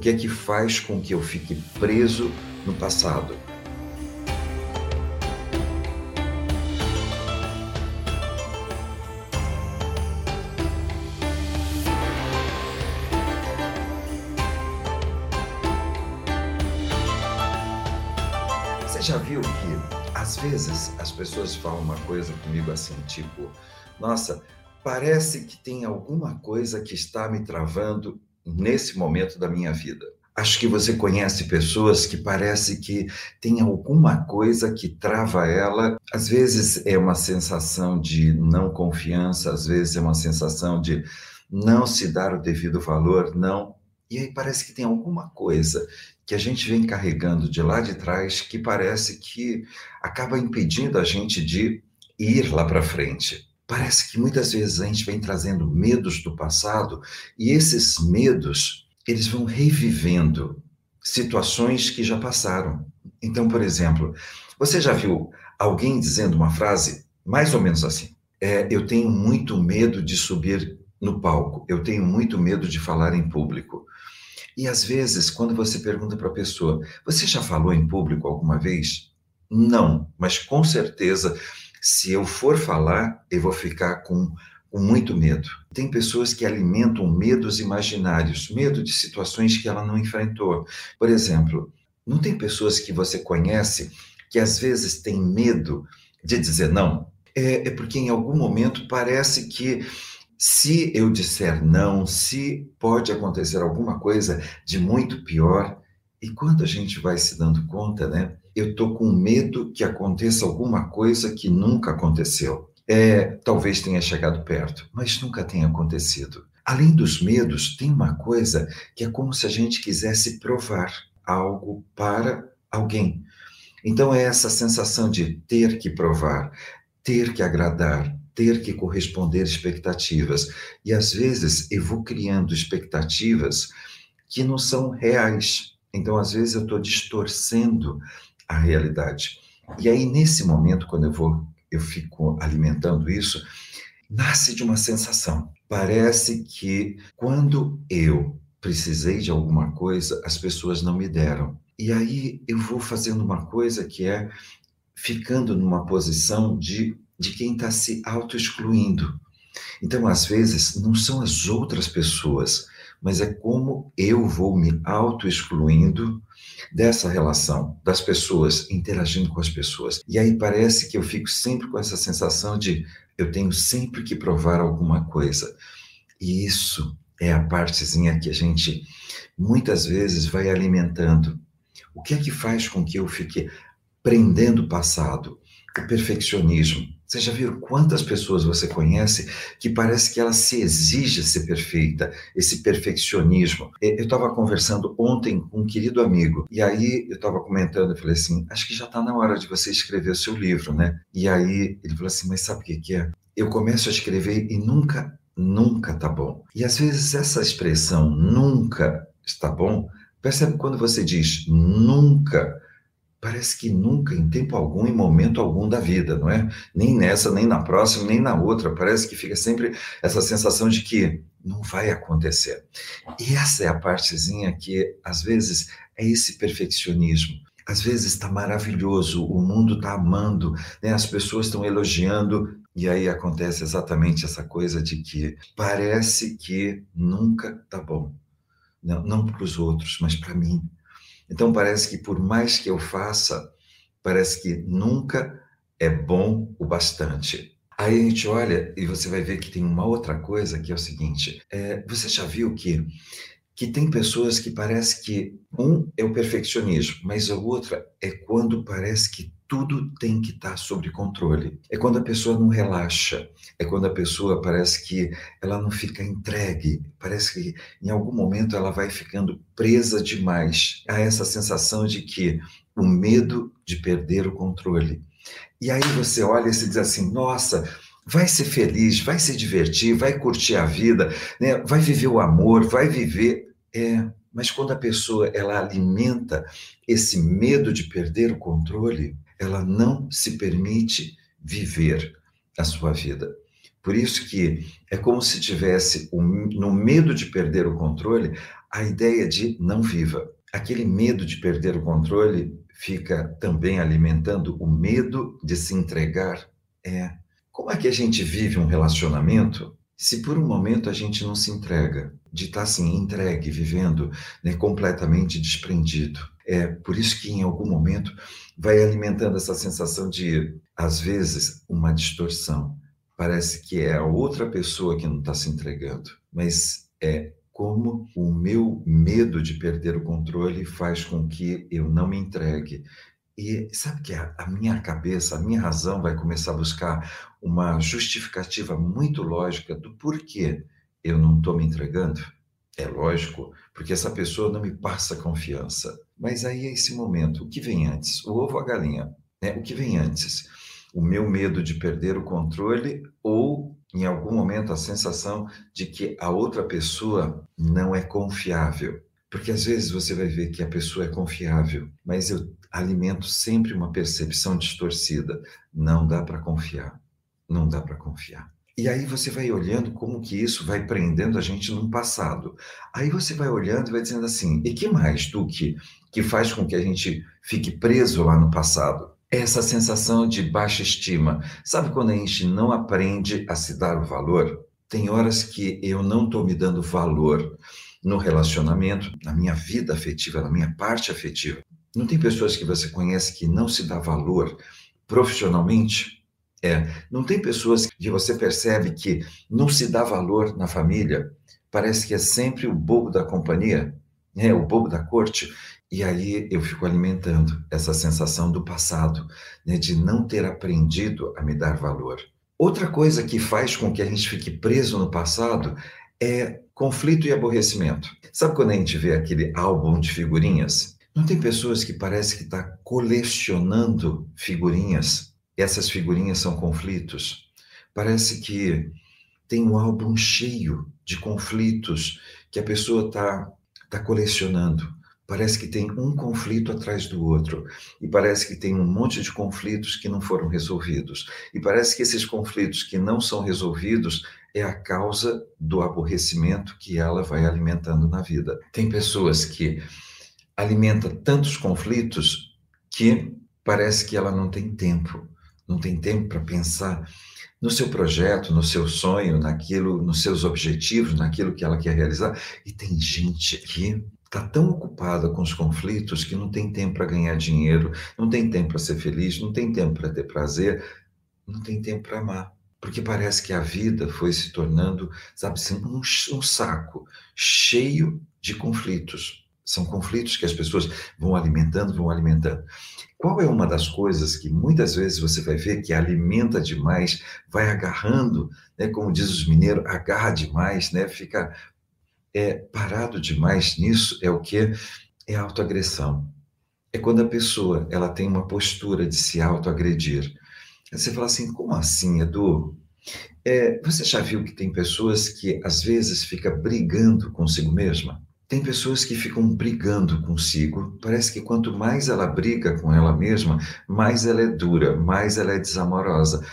que é que faz com que eu fique preso no passado? Você já viu que às vezes as pessoas falam uma coisa comigo assim, tipo, nossa, parece que tem alguma coisa que está me travando nesse momento da minha vida. Acho que você conhece pessoas que parece que tem alguma coisa que trava ela. Às vezes é uma sensação de não confiança, às vezes é uma sensação de não se dar o devido valor, não. E aí parece que tem alguma coisa que a gente vem carregando de lá de trás que parece que acaba impedindo a gente de ir lá para frente. Parece que muitas vezes a gente vem trazendo medos do passado e esses medos, eles vão revivendo situações que já passaram. Então, por exemplo, você já viu alguém dizendo uma frase mais ou menos assim: é, Eu tenho muito medo de subir no palco, eu tenho muito medo de falar em público. E às vezes, quando você pergunta para a pessoa, você já falou em público alguma vez? Não, mas com certeza, se eu for falar, eu vou ficar com, com muito medo. Tem pessoas que alimentam medos imaginários, medo de situações que ela não enfrentou. Por exemplo, não tem pessoas que você conhece que às vezes têm medo de dizer não? É, é porque em algum momento parece que se eu disser não, se pode acontecer alguma coisa de muito pior, e quando a gente vai se dando conta, né? Eu tô com medo que aconteça alguma coisa que nunca aconteceu. É, talvez tenha chegado perto, mas nunca tenha acontecido. Além dos medos, tem uma coisa que é como se a gente quisesse provar algo para alguém. Então é essa sensação de ter que provar, ter que agradar, ter que corresponder expectativas. E às vezes eu vou criando expectativas que não são reais. Então, às vezes, eu estou distorcendo a realidade. E aí, nesse momento, quando eu vou, eu fico alimentando isso, nasce de uma sensação. Parece que quando eu precisei de alguma coisa, as pessoas não me deram. E aí eu vou fazendo uma coisa que é ficando numa posição de de quem está se auto-excluindo. Então, às vezes, não são as outras pessoas, mas é como eu vou me auto-excluindo dessa relação, das pessoas, interagindo com as pessoas. E aí parece que eu fico sempre com essa sensação de eu tenho sempre que provar alguma coisa. E isso é a partezinha que a gente muitas vezes vai alimentando. O que é que faz com que eu fique prendendo o passado? O perfeccionismo você já viu quantas pessoas você conhece que parece que ela se exige ser perfeita, esse perfeccionismo? Eu estava conversando ontem com um querido amigo, e aí eu estava comentando, eu falei assim, acho que já está na hora de você escrever o seu livro, né? E aí ele falou assim, mas sabe o que, que é? Eu começo a escrever e nunca, nunca tá bom. E às vezes essa expressão nunca está bom, percebe quando você diz nunca, parece que nunca, em tempo algum, em momento algum da vida, não é? Nem nessa, nem na próxima, nem na outra. Parece que fica sempre essa sensação de que não vai acontecer. E essa é a partezinha que, às vezes, é esse perfeccionismo. Às vezes está maravilhoso, o mundo está amando, né? as pessoas estão elogiando, e aí acontece exatamente essa coisa de que parece que nunca está bom. Não, não para os outros, mas para mim então parece que por mais que eu faça, parece que nunca é bom o bastante. Aí a gente olha e você vai ver que tem uma outra coisa que é o seguinte: é, você já viu que que tem pessoas que parece que um é o perfeccionismo, mas a outra é quando parece que tudo tem que estar sob controle. É quando a pessoa não relaxa, é quando a pessoa parece que ela não fica entregue, parece que em algum momento ela vai ficando presa demais a essa sensação de que o medo de perder o controle. E aí você olha e se diz assim: nossa, vai ser feliz, vai se divertir, vai curtir a vida, né? vai viver o amor, vai viver. É, mas quando a pessoa ela alimenta esse medo de perder o controle, ela não se permite viver a sua vida. Por isso que é como se tivesse, um, no medo de perder o controle, a ideia de não viva. Aquele medo de perder o controle fica também alimentando o medo de se entregar. É. Como é que a gente vive um relacionamento se por um momento a gente não se entrega? De estar assim, entregue, vivendo, né, completamente desprendido. É por isso que em algum momento vai alimentando essa sensação de, às vezes, uma distorção. Parece que é a outra pessoa que não está se entregando, mas é como o meu medo de perder o controle faz com que eu não me entregue. E sabe que a, a minha cabeça, a minha razão vai começar a buscar uma justificativa muito lógica do porquê eu não estou me entregando? É lógico, porque essa pessoa não me passa confiança. Mas aí é esse momento, o que vem antes? O ovo ou a galinha? Né? O que vem antes? O meu medo de perder o controle ou em algum momento a sensação de que a outra pessoa não é confiável. Porque às vezes você vai ver que a pessoa é confiável, mas eu alimento sempre uma percepção distorcida. Não dá para confiar. Não dá para confiar. E aí você vai olhando como que isso vai prendendo a gente no passado. Aí você vai olhando e vai dizendo assim: e que mais, Duque, que faz com que a gente fique preso lá no passado? essa sensação de baixa estima. Sabe quando a gente não aprende a se dar o valor? Tem horas que eu não estou me dando valor no relacionamento, na minha vida afetiva, na minha parte afetiva. Não tem pessoas que você conhece que não se dá valor profissionalmente? É. Não tem pessoas que você percebe que não se dá valor na família? Parece que é sempre o bobo da companhia, é o bobo da corte. E aí eu fico alimentando essa sensação do passado, né, de não ter aprendido a me dar valor. Outra coisa que faz com que a gente fique preso no passado é conflito e aborrecimento. Sabe quando a gente vê aquele álbum de figurinhas? Não tem pessoas que parece que está colecionando figurinhas. Essas figurinhas são conflitos. Parece que tem um álbum cheio de conflitos que a pessoa está tá colecionando. Parece que tem um conflito atrás do outro, e parece que tem um monte de conflitos que não foram resolvidos, e parece que esses conflitos que não são resolvidos é a causa do aborrecimento que ela vai alimentando na vida. Tem pessoas que alimentam tantos conflitos que parece que ela não tem tempo, não tem tempo para pensar no seu projeto, no seu sonho, naquilo, nos seus objetivos, naquilo que ela quer realizar. E tem gente que está tão ocupada com os conflitos que não tem tempo para ganhar dinheiro, não tem tempo para ser feliz, não tem tempo para ter prazer, não tem tempo para amar. Porque parece que a vida foi se tornando, sabe assim, um, um saco cheio de conflitos. São conflitos que as pessoas vão alimentando, vão alimentando. Qual é uma das coisas que muitas vezes você vai ver que alimenta demais, vai agarrando, né, como diz os mineiros, agarra demais, né, fica é parado demais nisso é o que é autoagressão. É quando a pessoa ela tem uma postura de se autoagredir. Você fala assim, como assim, Edu? É, você já viu que tem pessoas que às vezes fica brigando consigo mesma? Tem pessoas que ficam brigando consigo. Parece que quanto mais ela briga com ela mesma, mais ela é dura, mais ela é desamorosa.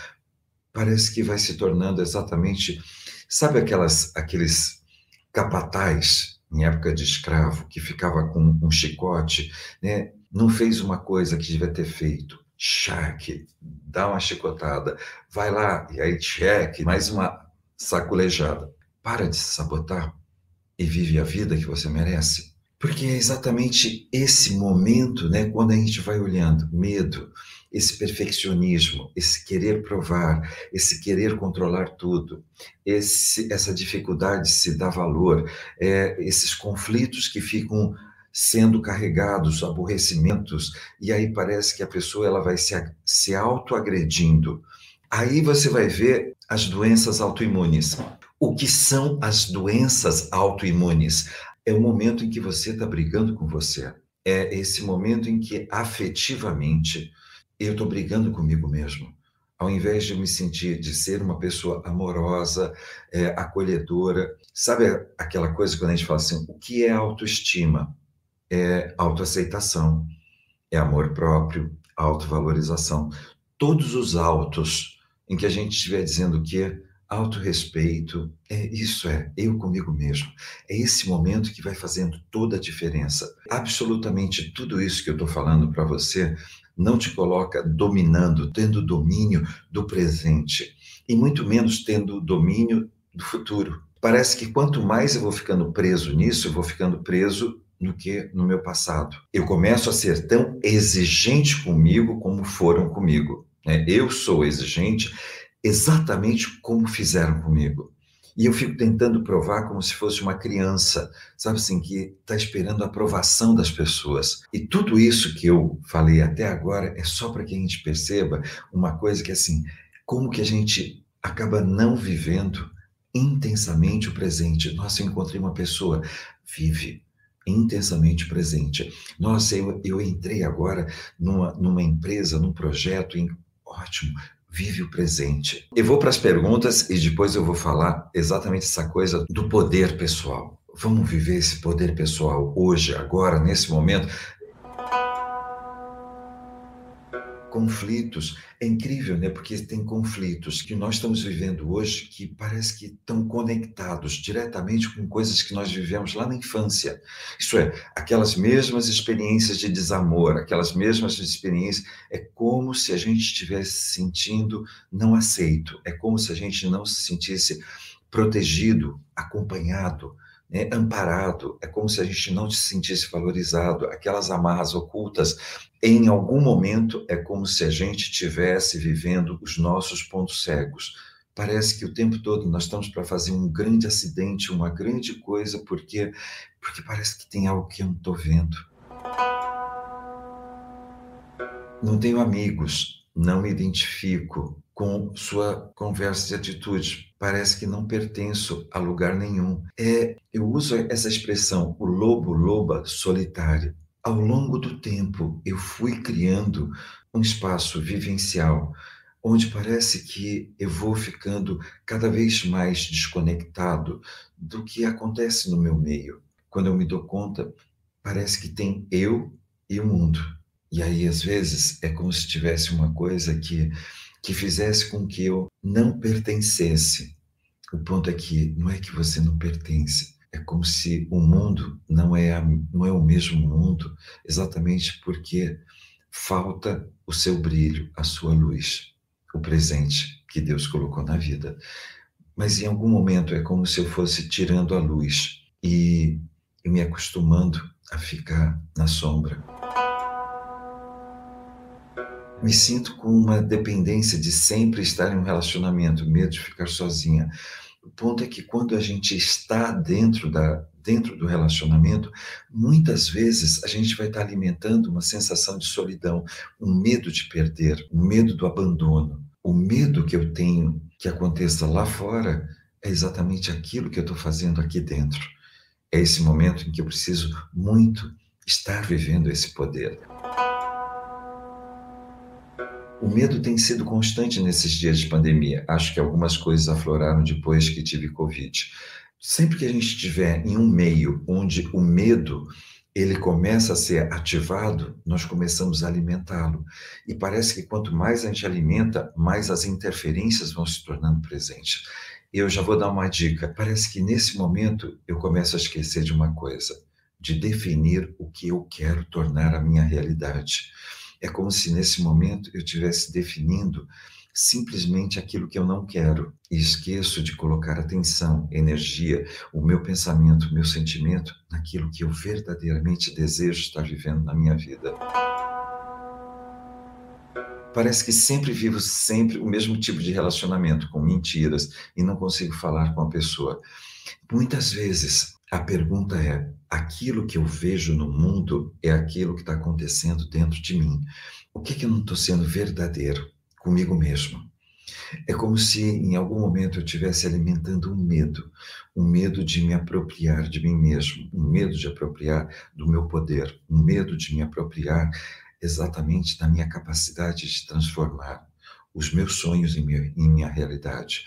Parece que vai se tornando exatamente, sabe aquelas aqueles capataz, em época de escravo, que ficava com um chicote, né, não fez uma coisa que devia ter feito. Cheque, dá uma chicotada, vai lá, e aí cheque, mais uma sacolejada. Para de se sabotar e vive a vida que você merece. Porque é exatamente esse momento, né, quando a gente vai olhando, medo, esse perfeccionismo, esse querer provar, esse querer controlar tudo, esse, essa dificuldade de se dar valor, é, esses conflitos que ficam sendo carregados, aborrecimentos, e aí parece que a pessoa ela vai se, se autoagredindo. Aí você vai ver as doenças autoimunes. O que são as doenças autoimunes? é o momento em que você está brigando com você. É esse momento em que afetivamente eu estou brigando comigo mesmo. Ao invés de me sentir, de ser uma pessoa amorosa, é, acolhedora. Sabe aquela coisa quando a gente fala assim: o que é autoestima? É autoaceitação, é amor próprio, autovalorização. Todos os autos em que a gente estiver dizendo que autorrespeito, é, isso é eu comigo mesmo. É esse momento que vai fazendo toda a diferença. Absolutamente tudo isso que eu estou falando para você não te coloca dominando, tendo domínio do presente, e muito menos tendo domínio do futuro. Parece que quanto mais eu vou ficando preso nisso, eu vou ficando preso no que no meu passado. Eu começo a ser tão exigente comigo como foram comigo. Né? Eu sou exigente exatamente como fizeram comigo. E eu fico tentando provar como se fosse uma criança, sabe assim, que está esperando a aprovação das pessoas. E tudo isso que eu falei até agora é só para que a gente perceba uma coisa que, assim, como que a gente acaba não vivendo intensamente o presente. Nossa, eu encontrei uma pessoa, vive intensamente presente. Nossa, eu, eu entrei agora numa, numa empresa, num projeto, em, ótimo, vive o presente. Eu vou para as perguntas e depois eu vou falar exatamente essa coisa do poder pessoal. Vamos viver esse poder pessoal hoje, agora, nesse momento conflitos. É incrível, né? Porque tem conflitos que nós estamos vivendo hoje que parece que estão conectados diretamente com coisas que nós vivemos lá na infância. Isso é, aquelas mesmas experiências de desamor, aquelas mesmas experiências, é como se a gente estivesse se sentindo não aceito, é como se a gente não se sentisse protegido, acompanhado, né, amparado, é como se a gente não se sentisse valorizado, aquelas amarras ocultas, em algum momento é como se a gente estivesse vivendo os nossos pontos cegos. Parece que o tempo todo nós estamos para fazer um grande acidente, uma grande coisa, porque porque parece que tem algo que eu não estou vendo. Não tenho amigos, não me identifico, com sua conversa e atitude. Parece que não pertenço a lugar nenhum. É, eu uso essa expressão, o lobo loba solitário. Ao longo do tempo, eu fui criando um espaço vivencial onde parece que eu vou ficando cada vez mais desconectado do que acontece no meu meio. Quando eu me dou conta, parece que tem eu e o mundo. E aí, às vezes, é como se tivesse uma coisa que que fizesse com que eu não pertencesse. O ponto é que não é que você não pertence, é como se o mundo não é, a, não é o mesmo mundo, exatamente porque falta o seu brilho, a sua luz, o presente que Deus colocou na vida. Mas em algum momento é como se eu fosse tirando a luz e, e me acostumando a ficar na sombra me sinto com uma dependência de sempre estar em um relacionamento, medo de ficar sozinha. O ponto é que quando a gente está dentro da dentro do relacionamento, muitas vezes a gente vai estar alimentando uma sensação de solidão, um medo de perder, um medo do abandono. O medo que eu tenho que aconteça lá fora é exatamente aquilo que eu estou fazendo aqui dentro. É esse momento em que eu preciso muito estar vivendo esse poder. O medo tem sido constante nesses dias de pandemia. Acho que algumas coisas afloraram depois que tive Covid. Sempre que a gente estiver em um meio onde o medo ele começa a ser ativado, nós começamos a alimentá-lo. E parece que quanto mais a gente alimenta, mais as interferências vão se tornando presentes. Eu já vou dar uma dica. Parece que nesse momento eu começo a esquecer de uma coisa, de definir o que eu quero tornar a minha realidade. É como se nesse momento eu estivesse definindo simplesmente aquilo que eu não quero e esqueço de colocar atenção, energia, o meu pensamento, o meu sentimento naquilo que eu verdadeiramente desejo estar vivendo na minha vida. Parece que sempre vivo sempre o mesmo tipo de relacionamento, com mentiras, e não consigo falar com a pessoa. Muitas vezes a pergunta é: aquilo que eu vejo no mundo é aquilo que está acontecendo dentro de mim? O que, que eu não estou sendo verdadeiro comigo mesmo? É como se em algum momento eu estivesse alimentando um medo, um medo de me apropriar de mim mesmo, um medo de apropriar do meu poder, um medo de me apropriar exatamente da minha capacidade de transformar os meus sonhos em minha, em minha realidade.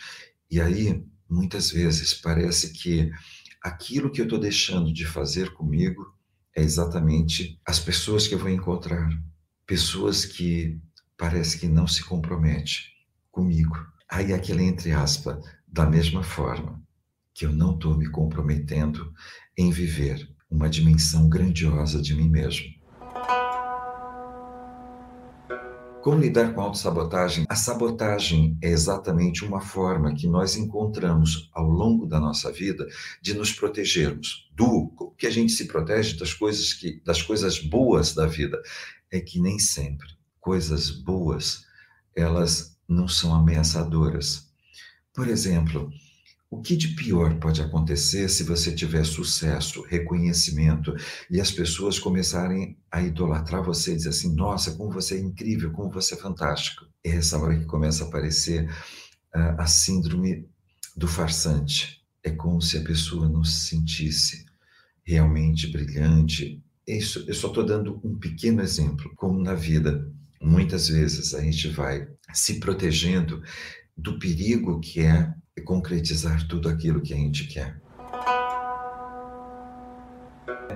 E aí, muitas vezes, parece que aquilo que eu estou deixando de fazer comigo é exatamente as pessoas que eu vou encontrar, pessoas que parece que não se compromete comigo. Aí aquele entre aspas, Da mesma forma que eu não estou me comprometendo em viver uma dimensão grandiosa de mim mesmo. Como lidar com a autossabotagem? A sabotagem é exatamente uma forma que nós encontramos ao longo da nossa vida de nos protegermos do que a gente se protege das coisas que das coisas boas da vida. É que nem sempre coisas boas elas não são ameaçadoras. Por exemplo, o que de pior pode acontecer se você tiver sucesso, reconhecimento e as pessoas começarem a idolatrar você e dizer assim: nossa, como você é incrível, como você é fantástico? É essa hora que começa a aparecer uh, a síndrome do farsante. É como se a pessoa não se sentisse realmente brilhante. Isso, eu só estou dando um pequeno exemplo, como na vida. Muitas vezes a gente vai se protegendo do perigo que é concretizar tudo aquilo que a gente quer.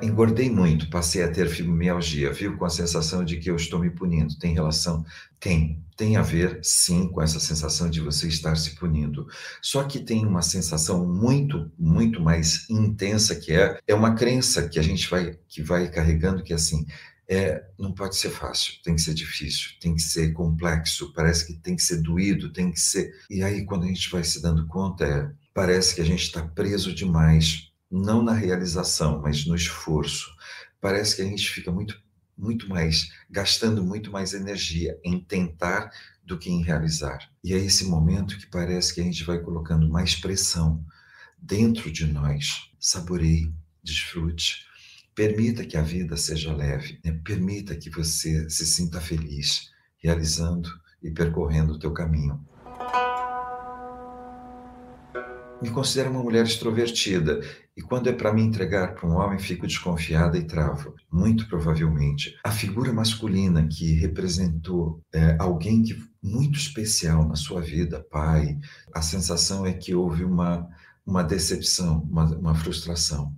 Engordei muito, passei a ter fibromialgia, viu? Com a sensação de que eu estou me punindo. Tem relação? Tem. Tem a ver, sim, com essa sensação de você estar se punindo. Só que tem uma sensação muito, muito mais intensa que é, é uma crença que a gente vai, que vai carregando que é assim, é, não pode ser fácil, tem que ser difícil, tem que ser complexo, parece que tem que ser doído, tem que ser. E aí, quando a gente vai se dando conta, é, parece que a gente está preso demais, não na realização, mas no esforço. Parece que a gente fica muito, muito mais, gastando muito mais energia em tentar do que em realizar. E é esse momento que parece que a gente vai colocando mais pressão dentro de nós. Saboreie, desfrute Permita que a vida seja leve, né? permita que você se sinta feliz, realizando e percorrendo o teu caminho. Me considero uma mulher extrovertida e quando é para me entregar para um homem fico desconfiada e travo. Muito provavelmente a figura masculina que representou é, alguém que muito especial na sua vida, pai, a sensação é que houve uma uma decepção, uma, uma frustração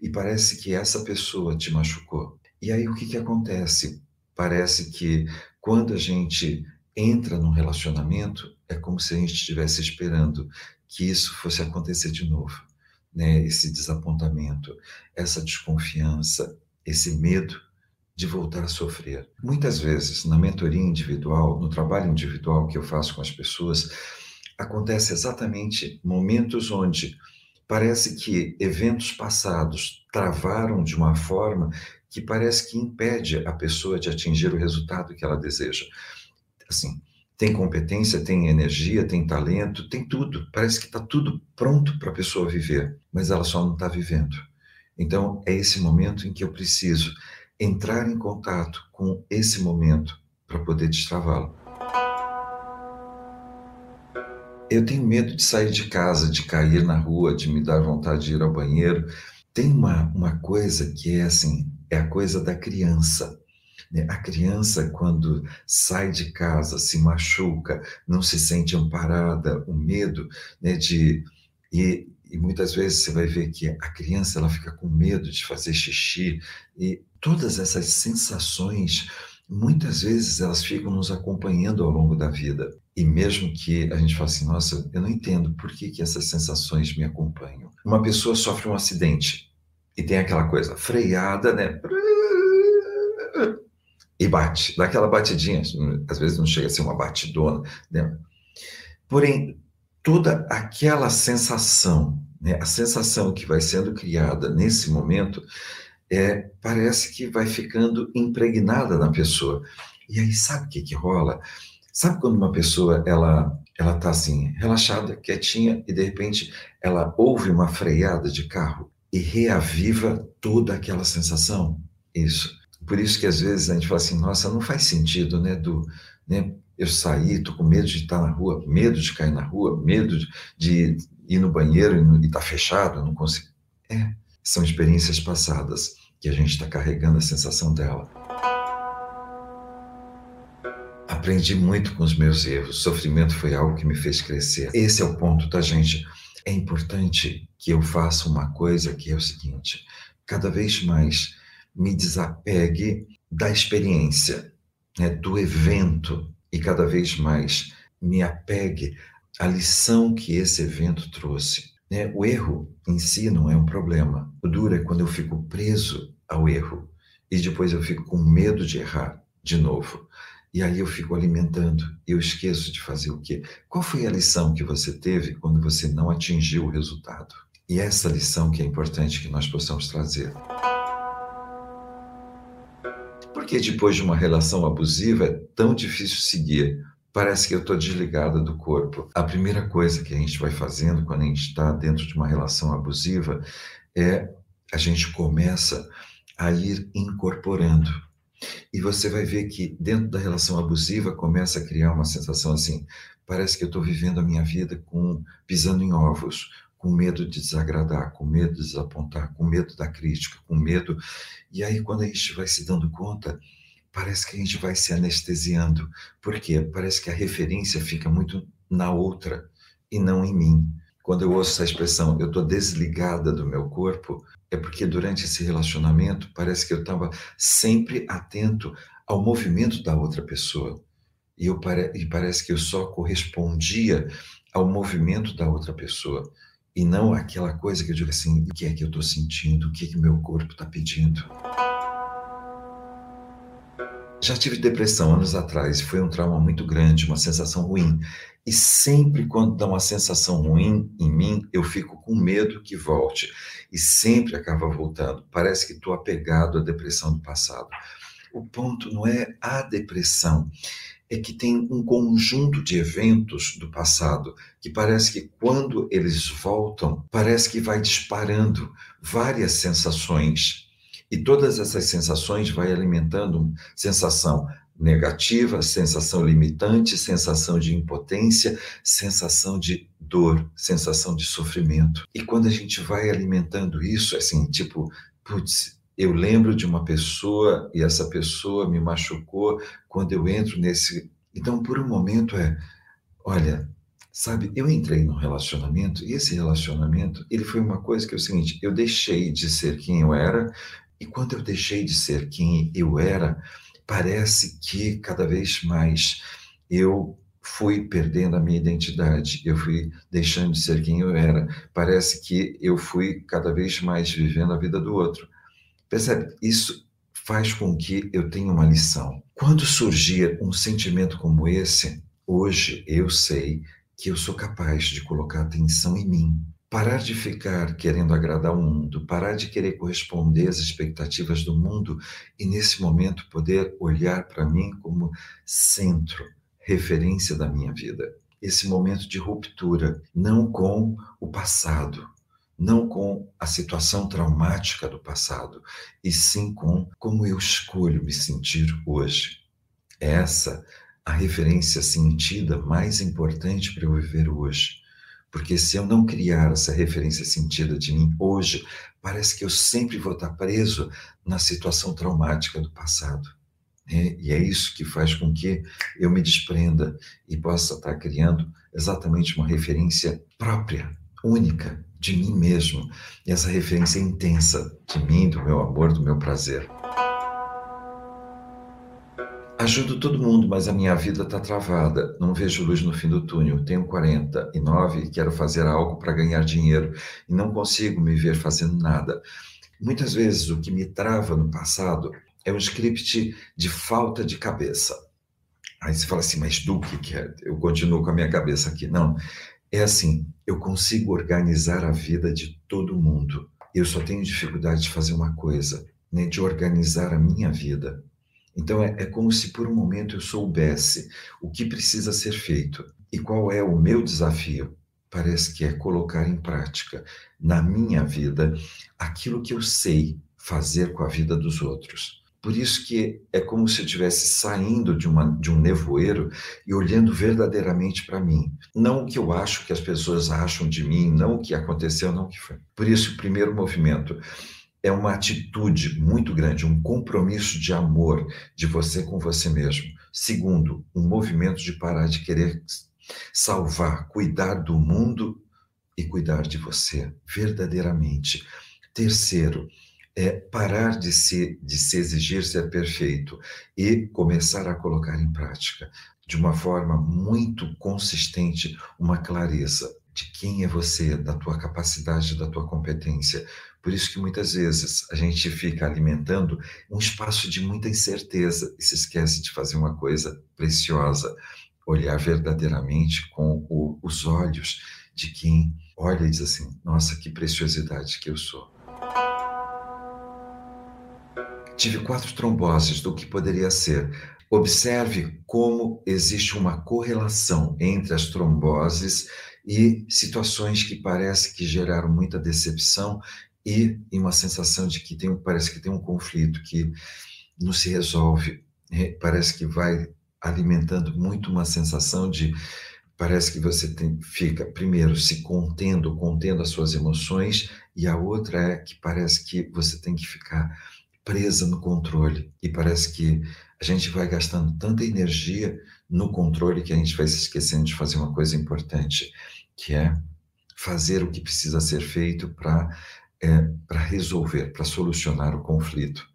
e parece que essa pessoa te machucou. E aí o que, que acontece? Parece que quando a gente entra num relacionamento, é como se a gente estivesse esperando que isso fosse acontecer de novo. Né? Esse desapontamento, essa desconfiança, esse medo de voltar a sofrer. Muitas vezes, na mentoria individual, no trabalho individual que eu faço com as pessoas, acontece exatamente momentos onde Parece que eventos passados travaram de uma forma que parece que impede a pessoa de atingir o resultado que ela deseja. Assim, tem competência, tem energia, tem talento, tem tudo. Parece que está tudo pronto para a pessoa viver, mas ela só não está vivendo. Então, é esse momento em que eu preciso entrar em contato com esse momento para poder destravá-lo. Eu tenho medo de sair de casa, de cair na rua, de me dar vontade de ir ao banheiro. Tem uma, uma coisa que é assim, é a coisa da criança. Né? A criança, quando sai de casa, se machuca, não se sente amparada, o medo né, de. E, e muitas vezes você vai ver que a criança ela fica com medo de fazer xixi, e todas essas sensações muitas vezes elas ficam nos acompanhando ao longo da vida. E mesmo que a gente fale assim, nossa, eu não entendo por que, que essas sensações me acompanham. Uma pessoa sofre um acidente e tem aquela coisa freada, né? E bate, dá aquela batidinha, às vezes não chega a ser uma batidona, né? Porém, toda aquela sensação, né, a sensação que vai sendo criada nesse momento, é, parece que vai ficando impregnada na pessoa. E aí, sabe o que, que rola? Sabe quando uma pessoa ela ela está assim relaxada, quietinha e de repente ela ouve uma freada de carro e reaviva toda aquela sensação? Isso. Por isso que às vezes a gente fala assim, nossa, não faz sentido, né, do, né, eu saí, tô com medo de estar na rua, medo de cair na rua, medo de, de ir no banheiro e estar tá fechado, não consigo. É, são experiências passadas que a gente está carregando a sensação dela. Aprendi muito com os meus erros. Sofrimento foi algo que me fez crescer. Esse é o ponto, tá, gente? É importante que eu faça uma coisa que é o seguinte: cada vez mais me desapegue da experiência, né, do evento, e cada vez mais me apegue a lição que esse evento trouxe. Né? O erro em si não é um problema. O duro é quando eu fico preso ao erro e depois eu fico com medo de errar de novo. E aí eu fico alimentando eu esqueço de fazer o quê? Qual foi a lição que você teve quando você não atingiu o resultado? E essa lição que é importante que nós possamos trazer. Porque depois de uma relação abusiva é tão difícil seguir parece que eu estou desligada do corpo. A primeira coisa que a gente vai fazendo quando a gente está dentro de uma relação abusiva é a gente começa a ir incorporando. E você vai ver que dentro da relação abusiva começa a criar uma sensação assim: parece que eu estou vivendo a minha vida com pisando em ovos, com medo de desagradar, com medo de desapontar, com medo da crítica, com medo. E aí, quando a gente vai se dando conta, parece que a gente vai se anestesiando. Por quê? Parece que a referência fica muito na outra e não em mim. Quando eu ouço essa expressão, eu estou desligada do meu corpo, é porque durante esse relacionamento parece que eu estava sempre atento ao movimento da outra pessoa. E, eu pare... e parece que eu só correspondia ao movimento da outra pessoa. E não aquela coisa que eu digo assim: o que é que eu estou sentindo? O que é que meu corpo está pedindo? Já tive depressão anos atrás, foi um trauma muito grande, uma sensação ruim. E sempre quando dá uma sensação ruim em mim, eu fico com medo que volte. E sempre acaba voltando. Parece que estou apegado à depressão do passado. O ponto não é a depressão, é que tem um conjunto de eventos do passado que parece que quando eles voltam, parece que vai disparando várias sensações e todas essas sensações vai alimentando sensação negativa, sensação limitante, sensação de impotência, sensação de dor, sensação de sofrimento. E quando a gente vai alimentando isso, assim, tipo, putz, eu lembro de uma pessoa e essa pessoa me machucou quando eu entro nesse. Então, por um momento é, olha, sabe, eu entrei num relacionamento e esse relacionamento, ele foi uma coisa que é o seguinte, eu deixei de ser quem eu era, e quando eu deixei de ser quem eu era, parece que cada vez mais eu fui perdendo a minha identidade, eu fui deixando de ser quem eu era. Parece que eu fui cada vez mais vivendo a vida do outro. Percebe? Isso faz com que eu tenha uma lição. Quando surgir um sentimento como esse, hoje eu sei que eu sou capaz de colocar atenção em mim parar de ficar querendo agradar o mundo, parar de querer corresponder às expectativas do mundo e, nesse momento, poder olhar para mim como centro, referência da minha vida. Esse momento de ruptura, não com o passado, não com a situação traumática do passado, e sim com como eu escolho me sentir hoje. Essa a referência sentida mais importante para eu viver hoje porque se eu não criar essa referência sentida de mim hoje, parece que eu sempre vou estar preso na situação traumática do passado. Né? E é isso que faz com que eu me desprenda e possa estar criando exatamente uma referência própria, única, de mim mesmo. E essa referência intensa de mim, do meu amor, do meu prazer. Ajudo todo mundo, mas a minha vida está travada. Não vejo luz no fim do túnel. Tenho 49 e quero fazer algo para ganhar dinheiro e não consigo me ver fazendo nada. Muitas vezes o que me trava no passado é um script de falta de cabeça. Aí você fala assim, mas do que, que é? Eu continuo com a minha cabeça aqui. Não, é assim, eu consigo organizar a vida de todo mundo. Eu só tenho dificuldade de fazer uma coisa, né, de organizar a minha vida. Então é, é como se por um momento eu soubesse o que precisa ser feito e qual é o meu desafio. Parece que é colocar em prática na minha vida aquilo que eu sei fazer com a vida dos outros. Por isso que é como se eu estivesse saindo de, uma, de um nevoeiro e olhando verdadeiramente para mim. Não o que eu acho que as pessoas acham de mim, não o que aconteceu, não o que foi. Por isso, o primeiro movimento é uma atitude muito grande, um compromisso de amor de você com você mesmo. Segundo, um movimento de parar de querer salvar, cuidar do mundo e cuidar de você, verdadeiramente. Terceiro, é parar de se, de se exigir ser perfeito e começar a colocar em prática de uma forma muito consistente uma clareza de quem é você, da tua capacidade, da tua competência. Por isso que muitas vezes a gente fica alimentando um espaço de muita incerteza e se esquece de fazer uma coisa preciosa, olhar verdadeiramente com o, os olhos de quem olha e diz assim: nossa, que preciosidade que eu sou. Tive quatro tromboses do que poderia ser. Observe como existe uma correlação entre as tromboses e situações que parece que geraram muita decepção e, uma sensação de que tem, parece que tem um conflito que não se resolve, parece que vai alimentando muito uma sensação de parece que você tem, fica primeiro se contendo, contendo as suas emoções e a outra é que parece que você tem que ficar presa no controle e parece que a gente vai gastando tanta energia no controle que a gente vai se esquecendo de fazer uma coisa importante, que é fazer o que precisa ser feito para é, para resolver, para solucionar o conflito.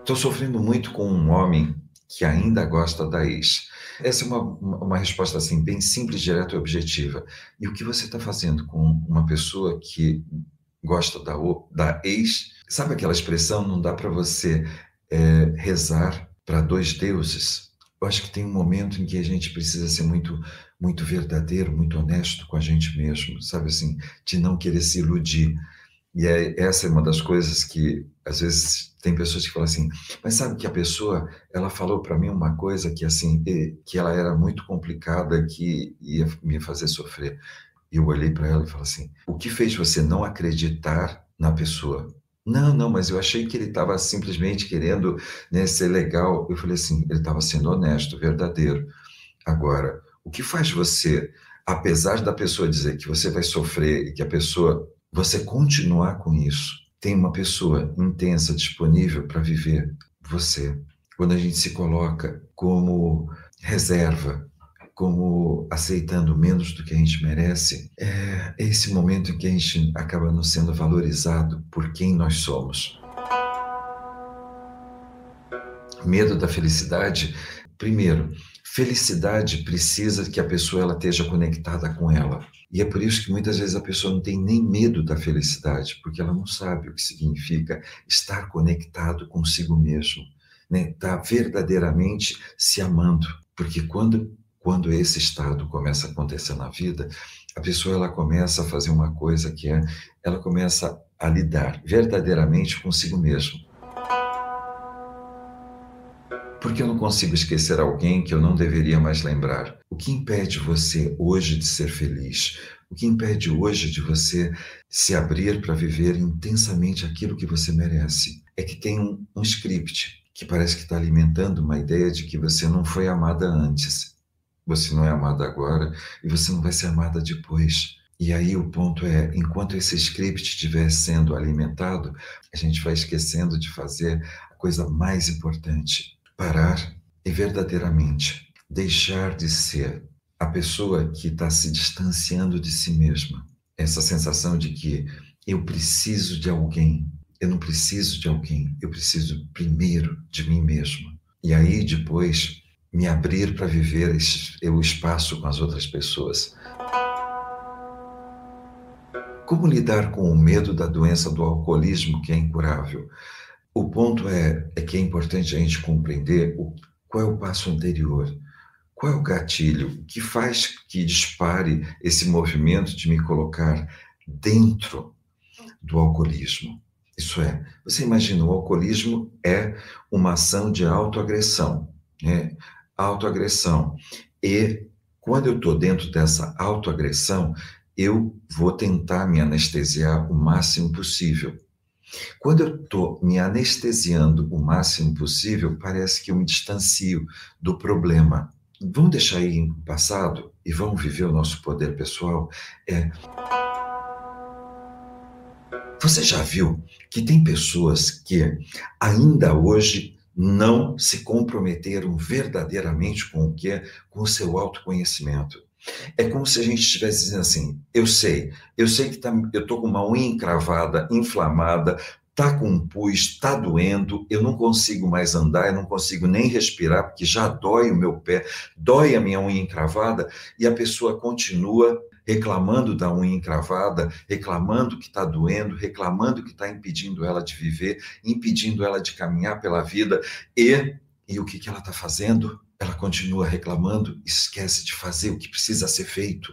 Estou sofrendo muito com um homem que ainda gosta da ex. Essa é uma, uma resposta assim bem simples, direta e objetiva. E o que você está fazendo com uma pessoa que gosta da, da ex? Sabe aquela expressão? Não dá para você é, rezar para dois deuses. Eu acho que tem um momento em que a gente precisa ser muito muito verdadeiro, muito honesto com a gente mesmo, sabe assim, de não querer se iludir. E é, essa é uma das coisas que às vezes tem pessoas que falam assim, mas sabe que a pessoa, ela falou para mim uma coisa que assim, que ela era muito complicada, que ia me fazer sofrer. E eu olhei para ela e falei assim, o que fez você não acreditar na pessoa? Não, não, mas eu achei que ele estava simplesmente querendo né, ser legal. Eu falei assim, ele estava sendo honesto, verdadeiro. Agora, o que faz você, apesar da pessoa dizer que você vai sofrer e que a pessoa, você continuar com isso? Tem uma pessoa intensa disponível para viver você. Quando a gente se coloca como reserva, como aceitando menos do que a gente merece, é esse momento em que a gente acaba não sendo valorizado por quem nós somos. Medo da felicidade, primeiro, felicidade precisa que a pessoa ela esteja conectada com ela. E é por isso que muitas vezes a pessoa não tem nem medo da felicidade, porque ela não sabe o que significa estar conectado consigo mesmo, né? Tá verdadeiramente se amando, porque quando quando esse estado começa a acontecer na vida, a pessoa ela começa a fazer uma coisa que é, ela começa a lidar verdadeiramente consigo mesmo. Porque eu não consigo esquecer alguém que eu não deveria mais lembrar. O que impede você hoje de ser feliz? O que impede hoje de você se abrir para viver intensamente aquilo que você merece? É que tem um, um script que parece que está alimentando uma ideia de que você não foi amada antes, você não é amada agora e você não vai ser amada depois. E aí o ponto é, enquanto esse script estiver sendo alimentado, a gente vai esquecendo de fazer a coisa mais importante, parar e verdadeiramente deixar de ser a pessoa que está se distanciando de si mesma. Essa sensação de que eu preciso de alguém, eu não preciso de alguém, eu preciso primeiro de mim mesmo. E aí depois me abrir para viver o espaço com as outras pessoas. Como lidar com o medo da doença do alcoolismo que é incurável? O ponto é, é que é importante a gente compreender o, qual é o passo anterior, qual é o gatilho que faz que dispare esse movimento de me colocar dentro do alcoolismo. Isso é, você imagina, o alcoolismo é uma ação de autoagressão, né? Autoagressão. E quando eu estou dentro dessa autoagressão, eu vou tentar me anestesiar o máximo possível. Quando eu estou me anestesiando o máximo possível, parece que eu me distancio do problema. Vamos deixar aí em passado e vamos viver o nosso poder pessoal? É. Você já viu que tem pessoas que ainda hoje não se comprometeram verdadeiramente com o que é, com o seu autoconhecimento. É como se a gente estivesse dizendo assim: eu sei, eu sei que tá, eu estou com uma unha encravada, inflamada, tá com pus, tá doendo, eu não consigo mais andar, eu não consigo nem respirar, porque já dói o meu pé, dói a minha unha encravada, e a pessoa continua reclamando da unha encravada, reclamando que está doendo, reclamando que está impedindo ela de viver, impedindo ela de caminhar pela vida, e, e o que, que ela está fazendo? Ela continua reclamando, esquece de fazer o que precisa ser feito.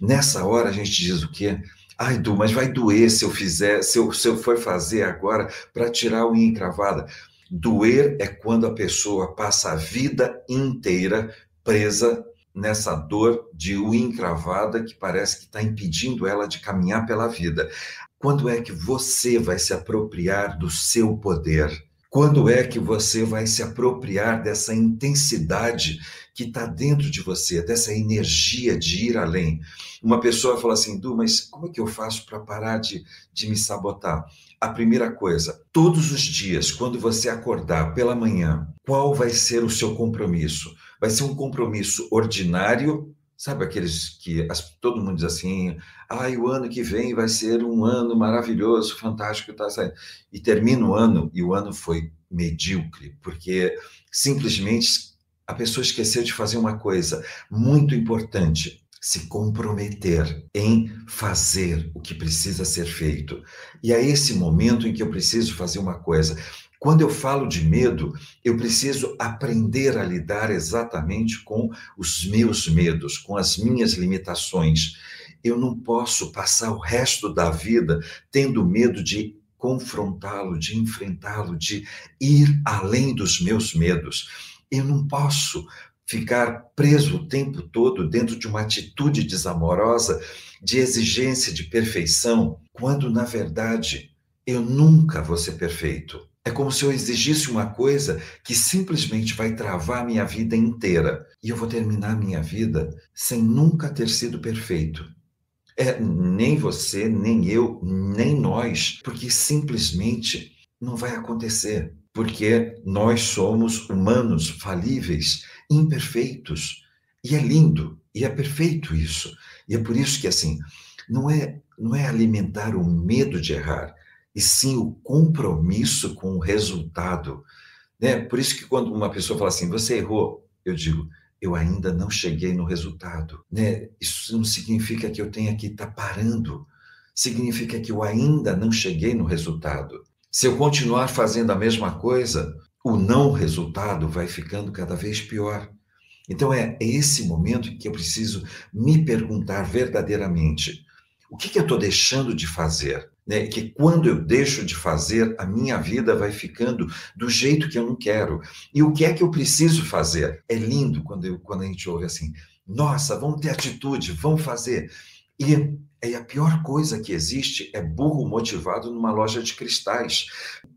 Nessa hora a gente diz o quê? Ai, Du, mas vai doer se eu fizer, se eu, se eu for fazer agora para tirar a unha encravada. Doer é quando a pessoa passa a vida inteira presa nessa dor de unha encravada que parece que está impedindo ela de caminhar pela vida. Quando é que você vai se apropriar do seu poder? Quando é que você vai se apropriar dessa intensidade que está dentro de você, dessa energia de ir além? Uma pessoa fala assim, Du, mas como é que eu faço para parar de, de me sabotar? A primeira coisa, todos os dias, quando você acordar pela manhã, qual vai ser o seu compromisso? Vai ser um compromisso ordinário Sabe aqueles que as, todo mundo diz assim, ah, o ano que vem vai ser um ano maravilhoso, fantástico, tá saindo. E termina o ano e o ano foi medíocre, porque simplesmente a pessoa esqueceu de fazer uma coisa muito importante, se comprometer em fazer o que precisa ser feito. E é esse momento em que eu preciso fazer uma coisa. Quando eu falo de medo, eu preciso aprender a lidar exatamente com os meus medos, com as minhas limitações. Eu não posso passar o resto da vida tendo medo de confrontá-lo, de enfrentá-lo, de ir além dos meus medos. Eu não posso ficar preso o tempo todo dentro de uma atitude desamorosa, de exigência de perfeição, quando na verdade eu nunca vou ser perfeito. É como se eu exigisse uma coisa que simplesmente vai travar minha vida inteira. E eu vou terminar minha vida sem nunca ter sido perfeito. É, nem você, nem eu, nem nós, porque simplesmente não vai acontecer. Porque nós somos humanos falíveis, imperfeitos. E é lindo, e é perfeito isso. E é por isso que, assim, não é, não é alimentar o medo de errar, e sim o compromisso com o resultado. Né? Por isso que quando uma pessoa fala assim, você errou, eu digo, eu ainda não cheguei no resultado. Né? Isso não significa que eu tenha que estar tá parando, significa que eu ainda não cheguei no resultado. Se eu continuar fazendo a mesma coisa, o não resultado vai ficando cada vez pior. Então é esse momento que eu preciso me perguntar verdadeiramente: o que, que eu estou deixando de fazer? Né, que quando eu deixo de fazer, a minha vida vai ficando do jeito que eu não quero. E o que é que eu preciso fazer? É lindo quando, eu, quando a gente ouve assim, nossa, vamos ter atitude, vamos fazer. E, e a pior coisa que existe é burro motivado numa loja de cristais.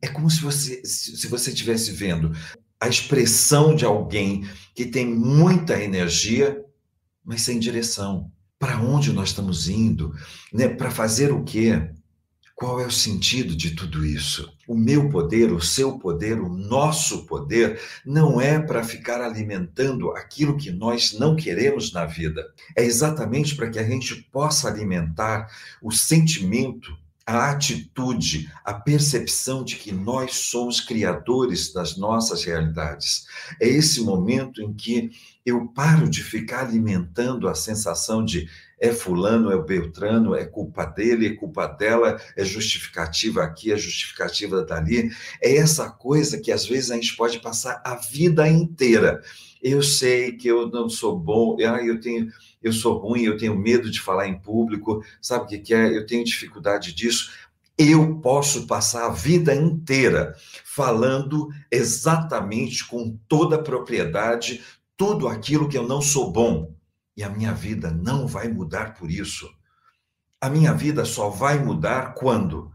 É como se você se você estivesse vendo a expressão de alguém que tem muita energia, mas sem direção. Para onde nós estamos indo? Né? Para fazer o quê? Qual é o sentido de tudo isso? O meu poder, o seu poder, o nosso poder não é para ficar alimentando aquilo que nós não queremos na vida. É exatamente para que a gente possa alimentar o sentimento, a atitude, a percepção de que nós somos criadores das nossas realidades. É esse momento em que eu paro de ficar alimentando a sensação de é fulano, é o Beltrano, é culpa dele, é culpa dela, é justificativa aqui, é justificativa dali. É essa coisa que às vezes a gente pode passar a vida inteira. Eu sei que eu não sou bom, eu tenho, eu sou ruim, eu tenho medo de falar em público, sabe o que, que é? Eu tenho dificuldade disso. Eu posso passar a vida inteira falando exatamente com toda a propriedade tudo aquilo que eu não sou bom e a minha vida não vai mudar por isso. A minha vida só vai mudar quando,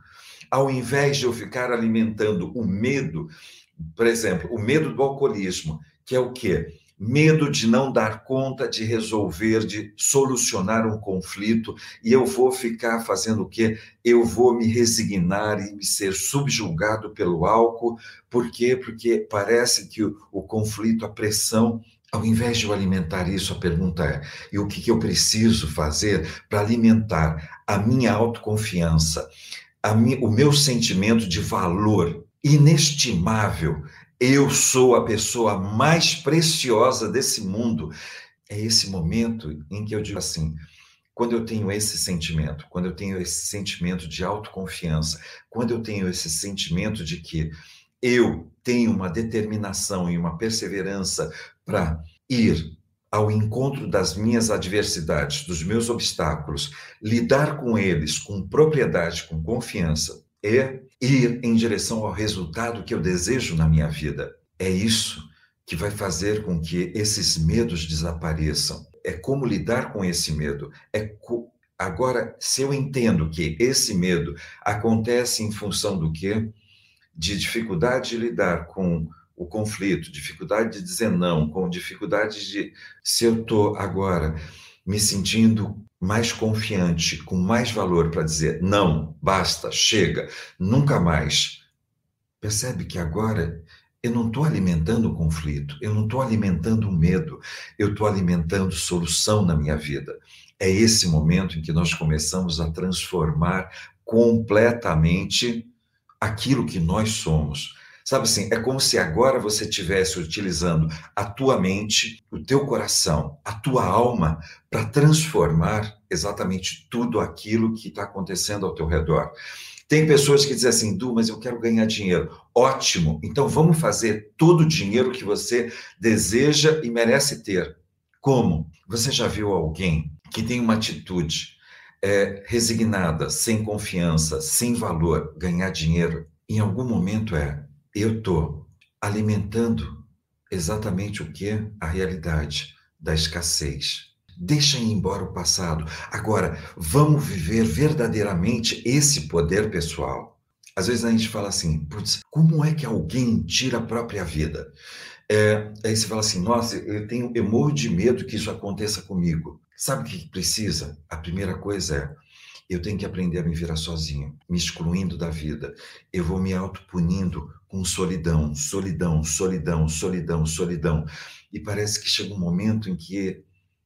ao invés de eu ficar alimentando o medo, por exemplo, o medo do alcoolismo, que é o quê? Medo de não dar conta de resolver, de solucionar um conflito, e eu vou ficar fazendo o quê? Eu vou me resignar e ser subjulgado pelo álcool. Por quê? Porque parece que o, o conflito, a pressão ao invés de eu alimentar isso, a pergunta é: e o que, que eu preciso fazer para alimentar a minha autoconfiança, mi, o meu sentimento de valor inestimável. Eu sou a pessoa mais preciosa desse mundo. É esse momento em que eu digo assim: quando eu tenho esse sentimento, quando eu tenho esse sentimento de autoconfiança, quando eu tenho esse sentimento de que eu tenho uma determinação e uma perseverança para ir ao encontro das minhas adversidades, dos meus obstáculos, lidar com eles com propriedade, com confiança e ir em direção ao resultado que eu desejo na minha vida. É isso que vai fazer com que esses medos desapareçam. É como lidar com esse medo. É co... agora, se eu entendo que esse medo acontece em função do quê? De dificuldade de lidar com o conflito, dificuldade de dizer não, com dificuldade de. Se eu estou agora me sentindo mais confiante, com mais valor para dizer não, basta, chega, nunca mais. Percebe que agora eu não estou alimentando o conflito, eu não estou alimentando o medo, eu estou alimentando solução na minha vida. É esse momento em que nós começamos a transformar completamente aquilo que nós somos. Sabe assim, é como se agora você estivesse utilizando a tua mente, o teu coração, a tua alma para transformar exatamente tudo aquilo que está acontecendo ao teu redor. Tem pessoas que dizem assim, Du, mas eu quero ganhar dinheiro. Ótimo, então vamos fazer todo o dinheiro que você deseja e merece ter. Como? Você já viu alguém que tem uma atitude é, resignada, sem confiança, sem valor, ganhar dinheiro? Em algum momento é eu estou alimentando exatamente o que? A realidade da escassez. Deixa embora o passado. Agora, vamos viver verdadeiramente esse poder pessoal. Às vezes a gente fala assim, putz, como é que alguém tira a própria vida? É, aí você fala assim, nossa, eu tenho, eu morro de medo que isso aconteça comigo. Sabe o que precisa? A primeira coisa é eu tenho que aprender a me virar sozinho, me excluindo da vida. Eu vou me autopunindo com solidão, solidão, solidão, solidão, solidão. E parece que chega um momento em que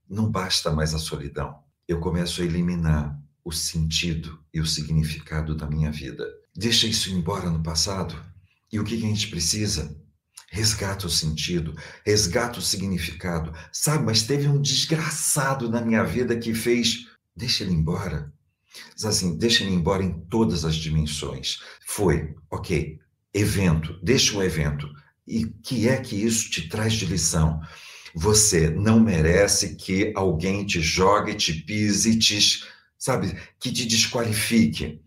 não basta mais a solidão. Eu começo a eliminar o sentido e o significado da minha vida. Deixa isso embora no passado. E o que a gente precisa? Resgata o sentido, resgata o significado. Sabe, mas teve um desgraçado na minha vida que fez. Deixa ele embora. Diz assim, deixa ele embora em todas as dimensões. Foi, ok, evento, deixa um evento. E que é que isso te traz de lição? Você não merece que alguém te jogue, te pise, te, sabe, que te desqualifique.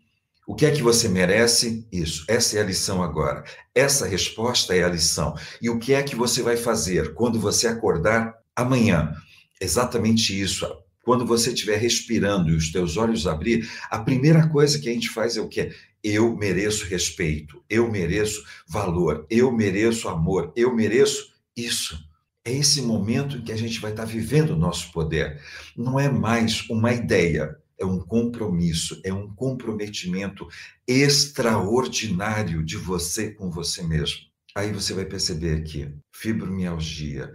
O que é que você merece? Isso. Essa é a lição agora. Essa resposta é a lição. E o que é que você vai fazer quando você acordar amanhã? Exatamente isso. Quando você estiver respirando e os teus olhos abrir, a primeira coisa que a gente faz é o quê? Eu mereço respeito, eu mereço valor, eu mereço amor, eu mereço isso. É esse momento em que a gente vai estar vivendo o nosso poder. Não é mais uma ideia, é um compromisso, é um comprometimento extraordinário de você com você mesmo. Aí você vai perceber que fibromialgia,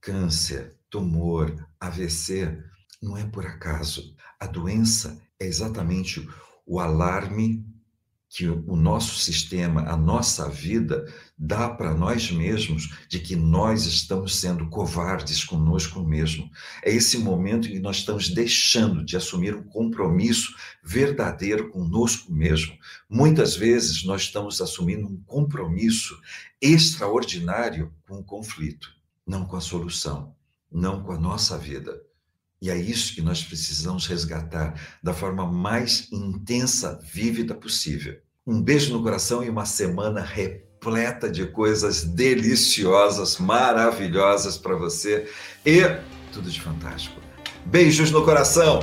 câncer, tumor, AVC, não é por acaso. A doença é exatamente o alarme que o nosso sistema, a nossa vida, dá para nós mesmos de que nós estamos sendo covardes conosco mesmo. É esse momento em que nós estamos deixando de assumir um compromisso verdadeiro conosco mesmo. Muitas vezes nós estamos assumindo um compromisso extraordinário com o conflito, não com a solução, não com a nossa vida. E é isso que nós precisamos resgatar da forma mais intensa, vívida possível. Um beijo no coração e uma semana repleta de coisas deliciosas, maravilhosas para você e tudo de fantástico. Beijos no coração!